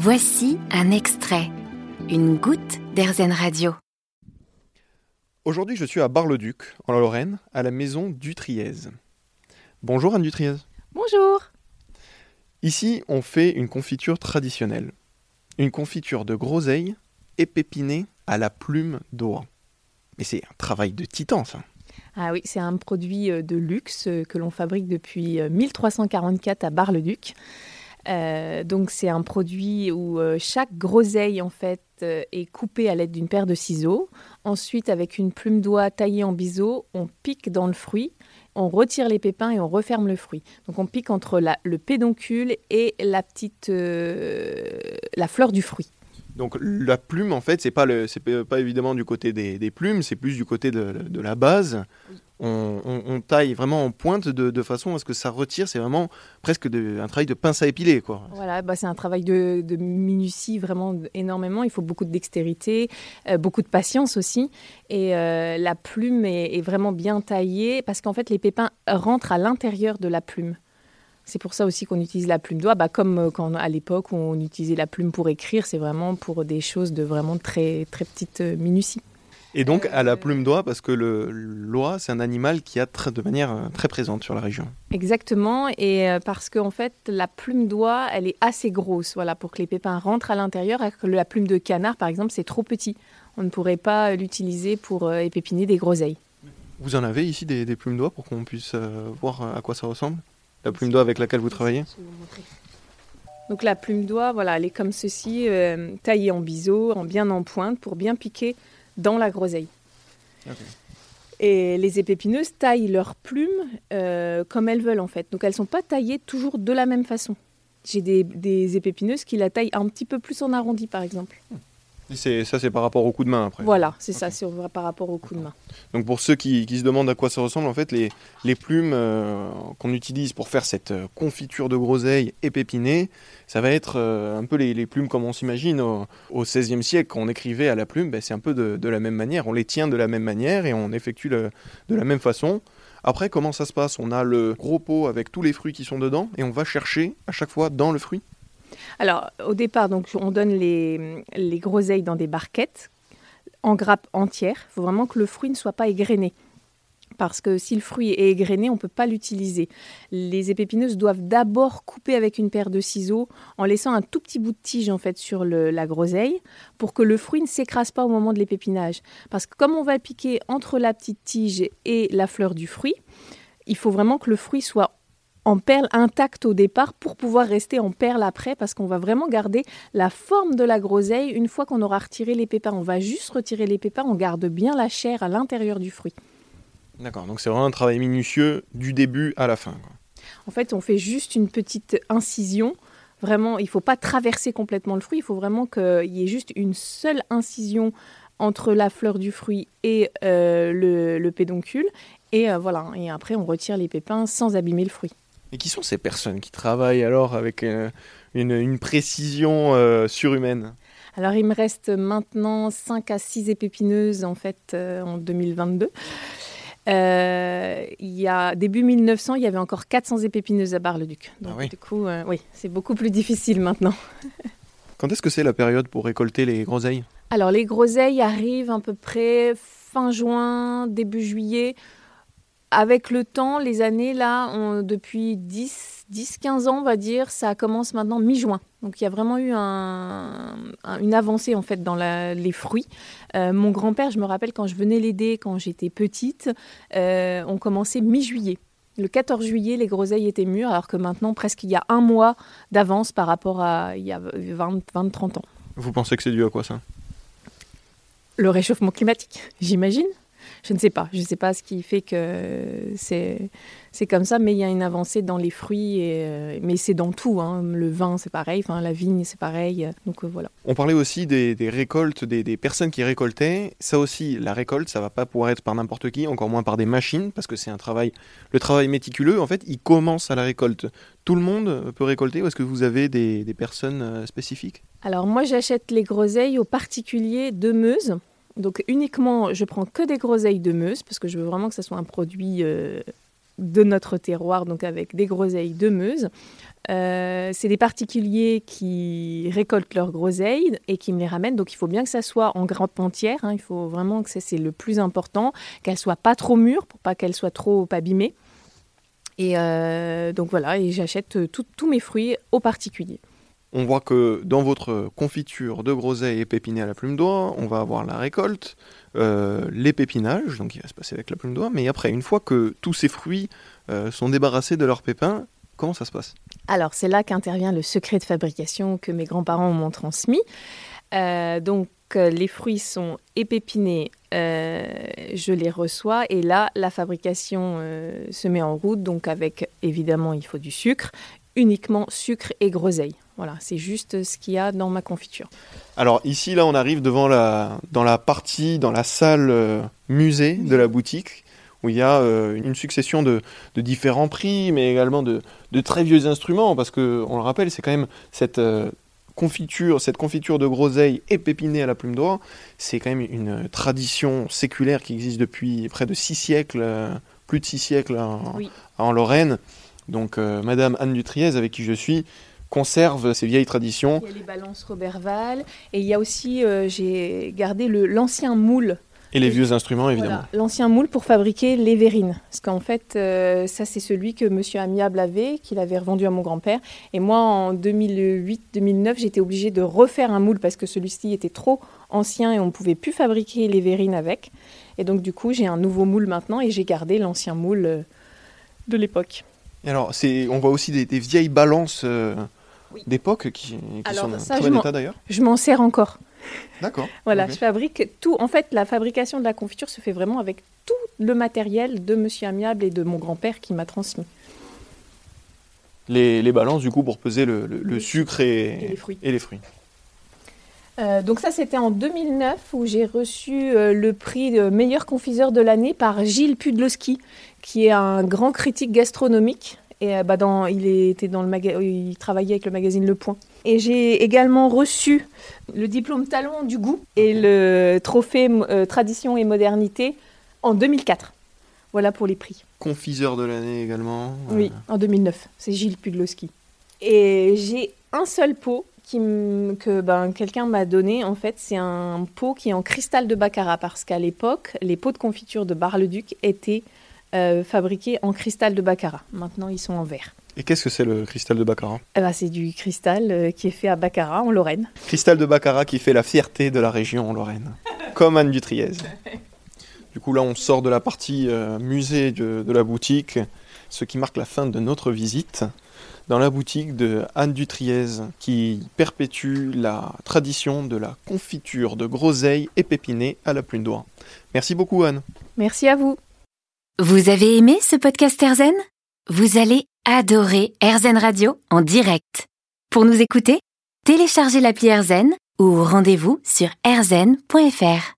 Voici un extrait, une goutte d'Airzen Radio. Aujourd'hui, je suis à Bar-le-Duc, en Lorraine, à la maison Dutriez. Bonjour Anne Dutriez. Bonjour. Ici, on fait une confiture traditionnelle. Une confiture de groseille épépinée à la plume d'oie. Mais c'est un travail de titan, ça. Ah oui, c'est un produit euh, de luxe euh, que l'on fabrique depuis 1344 euh, à Bar-le-Duc. Donc c'est un produit où chaque groseille en fait est coupée à l'aide d'une paire de ciseaux. Ensuite, avec une plume d'oie taillée en biseau, on pique dans le fruit, on retire les pépins et on referme le fruit. Donc on pique entre le pédoncule et la petite la fleur du fruit. Donc la plume, en fait, c'est pas, pas évidemment du côté des, plumes, c'est plus du côté de, la base. On, taille vraiment en pointe de, façon à ce que ça retire. C'est vraiment presque un travail de pince à épiler. Quoi. Voilà, bah c'est un travail de, minutie vraiment énormément. Il faut beaucoup de dextérité, euh, beaucoup de patience aussi. Et euh, la plume est vraiment bien taillée parce qu'en fait, les pépins rentrent à l'intérieur de la plume. C'est pour ça aussi qu'on utilise la plume d'oie, bah, comme euh, à l'époque on utilisait la plume pour écrire, c'est vraiment pour des choses de vraiment très, très petite minutie. Et donc à la plume d'oie, parce que l'oie, c'est un animal qui a de manière euh, très présente sur la région. Exactement, et parce qu'en fait, la plume d'oie, elle est assez grosse, voilà, pour que les pépins rentrent à l'intérieur, alors que la plume de canard, par exemple, c'est trop petit. On ne pourrait pas l'utiliser pour épépiner des groseilles. Vous en avez ici des, plumes d'oie pour qu'on puisse voir à quoi ça ressemble? La plume d'oie avec laquelle vous travaillez? Donc la plume d'oie, voilà, elle est comme ceci, euh, taillée en biseau, en bien en pointe, pour bien piquer dans la groseille. Et les épépineuses taillent leurs plumes euh, comme elles veulent en fait. Donc elles ne sont pas taillées toujours de la même façon. J'ai des, des, épépineuses qui la taillent un petit peu plus en arrondi par exemple. Ça, c'est par rapport au coup de main après. Voilà, c'est ça, c'est par rapport au coup de main. Donc pour ceux qui, se demandent à quoi ça ressemble, en fait, les, les plumes euh, qu'on utilise pour faire cette euh, confiture de groseille épépinée, ça va être euh, un peu les, plumes comme on s'imagine au, XVIe siècle quand on écrivait à la plume, ben, c'est un peu de, la même manière. On les tient de la même manière et on effectue de la même façon. Après, comment ça se passe? On a le gros pot avec tous les fruits qui sont dedans et on va chercher à chaque fois dans le fruit alors, au départ, donc, on donne les, les groseilles dans des barquettes en grappe entière. Il faut vraiment que le fruit ne soit pas égrené. Parce que si le fruit est égrené, on ne peut pas l'utiliser. Les épépineuses doivent d'abord couper avec une paire de ciseaux en laissant un tout petit bout de tige en fait sur la groseille pour que le fruit ne s'écrase pas au moment de l'épépinage. Parce que comme on va piquer entre la petite tige et la fleur du fruit, il faut vraiment que le fruit soit en perle intacte au départ pour pouvoir rester en perle après parce qu'on va vraiment garder la forme de la groseille une fois qu'on aura retiré les pépins. On va juste retirer les pépins, on garde bien la chair à l'intérieur du fruit. D'accord, donc c'est vraiment un travail minutieux du début à la fin. En fait, on fait juste une petite incision. Vraiment, il ne faut pas traverser complètement le fruit, il faut vraiment qu'il y ait juste une seule incision entre la fleur du fruit et euh, le, pédoncule. Et euh, voilà, et après on retire les pépins sans abîmer le fruit. Et qui sont ces personnes qui travaillent alors avec euh, une, précision euh, surhumaine? Alors il me reste maintenant 5 à 6 épépineuses en fait euh, en 2022. il y a début 1900, il y avait encore 400 épépineuses à Bar-le-Duc. Donc ah du coup, oui, c'est beaucoup plus difficile maintenant. Quand est-ce que c'est la période pour récolter les groseilles? Alors les groseilles arrivent à peu près fin juin, début juillet avec le temps, les années, là, depuis 10, 10, 15 ans, on va dire, ça commence maintenant mi-juin. Donc il y a vraiment eu une avancée en fait dans les fruits. Euh, mon grand-père, je me rappelle quand je venais l'aider quand j'étais petite, euh, on commençait mi-juillet. Le 14 juillet, les groseilles étaient mûres, alors que maintenant, presque il y a un mois d'avance par rapport à il y a 20, 20 30 ans. Vous pensez que c'est dû à quoi ça? Le réchauffement climatique, j'imagine je ne sais pas. Je ne sais pas ce qui fait que c'est c'est comme ça, mais il y a une avancée dans les fruits, et, euh, mais c'est dans tout. Hein. Le vin, c'est pareil, enfin, la vigne, c'est pareil. Donc euh, voilà. On parlait aussi des, récoltes, des, personnes qui récoltaient. Ça aussi, la récolte, ça va pas pouvoir être par n'importe qui, encore moins par des machines, parce que c'est un travail, le travail méticuleux. En fait, il commence à la récolte. Tout le monde peut récolter, ou est-ce que vous avez des, des personnes euh, spécifiques? Alors moi, j'achète les groseilles aux particuliers de Meuse. Donc uniquement, je prends que des groseilles de Meuse parce que je veux vraiment que ce soit un produit euh, de notre terroir, donc avec des groseilles de Meuse. Euh, c'est des particuliers qui récoltent leurs groseilles et qui me les ramènent. Donc il faut bien que ça soit en grappe entière. Hein. Il faut vraiment que ça, c'est le plus important, qu'elles soient pas trop mûres pour pas qu'elles soient trop abîmées. Et euh, donc voilà, j'achète tous mes fruits aux particuliers. On voit que dans votre confiture de groseilles et à la plume d'oie, on va avoir la récolte, euh, les pépinages, donc il va se passer avec la plume d'oie, mais après, une fois que tous ces fruits sont débarrassés de leurs pépins, Comment ça se passe? Alors, c'est là qu'intervient le secret de fabrication que mes grands-parents m'ont transmis. Euh, donc, euh, les fruits sont épépinés, euh, je les reçois et là, la fabrication se met en route. Donc, avec évidemment, il faut du sucre, uniquement sucre et groseille. Voilà, c'est juste ce qu'il y a dans ma confiture. Alors ici, là, on arrive devant la, dans la partie, dans la salle musée de la boutique où il y a euh, une succession de, différents prix, mais également de, très vieux instruments, parce que on le rappelle, c'est quand même cette euh, confiture, cette confiture de groseille épépinée à la plume d'oie, c'est quand même une tradition séculaire qui existe depuis près de six siècles, euh, plus de six siècles en, Lorraine. Donc Madame Anne Dutriez, avec qui je suis, conserve ces vieilles traditions. Il y a les balances Roberval, et il y a aussi, j'ai gardé l'ancien moule et les vieux instruments, évidemment. L'ancien moule pour fabriquer les verrines. Parce qu'en fait, euh, ça, c'est celui que Monsieur Amiable avait, qu'il avait revendu à mon grand-père. Et moi, en 2008-2009, j'étais obligée de refaire un moule parce que celui-ci était trop ancien et on ne pouvait plus fabriquer les verrines avec. Et donc, du coup, j'ai un nouveau moule maintenant et j'ai gardé l'ancien moule euh, de l'époque. Alors, on voit aussi des, vieilles balances euh, d'époque qui, sont en très bon état d'ailleurs. Je m'en sers encore. D'accord. Voilà, je fabrique tout. En fait, la fabrication de la confiture se fait vraiment avec tout le matériel de Monsieur Amiable et de mon grand-père qui m'a transmis. Les, balances, du coup, pour peser le, sucre et, les fruits. Euh, donc ça, c'était en 2009 où j'ai reçu euh, le prix de meilleur confiseur de l'année par Gilles Pudlowski, qui est un grand critique gastronomique. Et euh, bah, dans, il, était dans le il travaillait avec le magazine Le Point. Et j'ai également reçu le diplôme talon du goût et le trophée tradition et modernité en 2004. Voilà pour les prix. Confiseur de l'année également. Oui, en 2009. C'est Gilles Pudlowski. Et j'ai un seul pot qui que ben, quelqu'un m'a donné. En fait, c'est un pot qui est en cristal de baccarat parce qu'à l'époque, les pots de confiture de Bar-le-Duc étaient euh, fabriqués en cristal de baccarat. Maintenant, ils sont en verre. Et qu'est-ce que c'est le cristal de Baccarat? Eh ben, C'est du cristal euh, qui est fait à Baccarat, en Lorraine. Cristal de Baccarat qui fait la fierté de la région en Lorraine, comme Anne Dutriez. Du coup, là, on sort de la partie euh, musée de, la boutique, ce qui marque la fin de notre visite dans la boutique de Anne Dutriez, qui perpétue la tradition de la confiture de groseilles épépinées à la plume d'oie. Merci beaucoup, Anne. Merci à vous. Vous avez aimé ce podcast Erzen? Vous allez adorer AirZen Radio en direct. Pour nous écouter, téléchargez l'appli AirZen ou rendez-vous sur airzen.fr.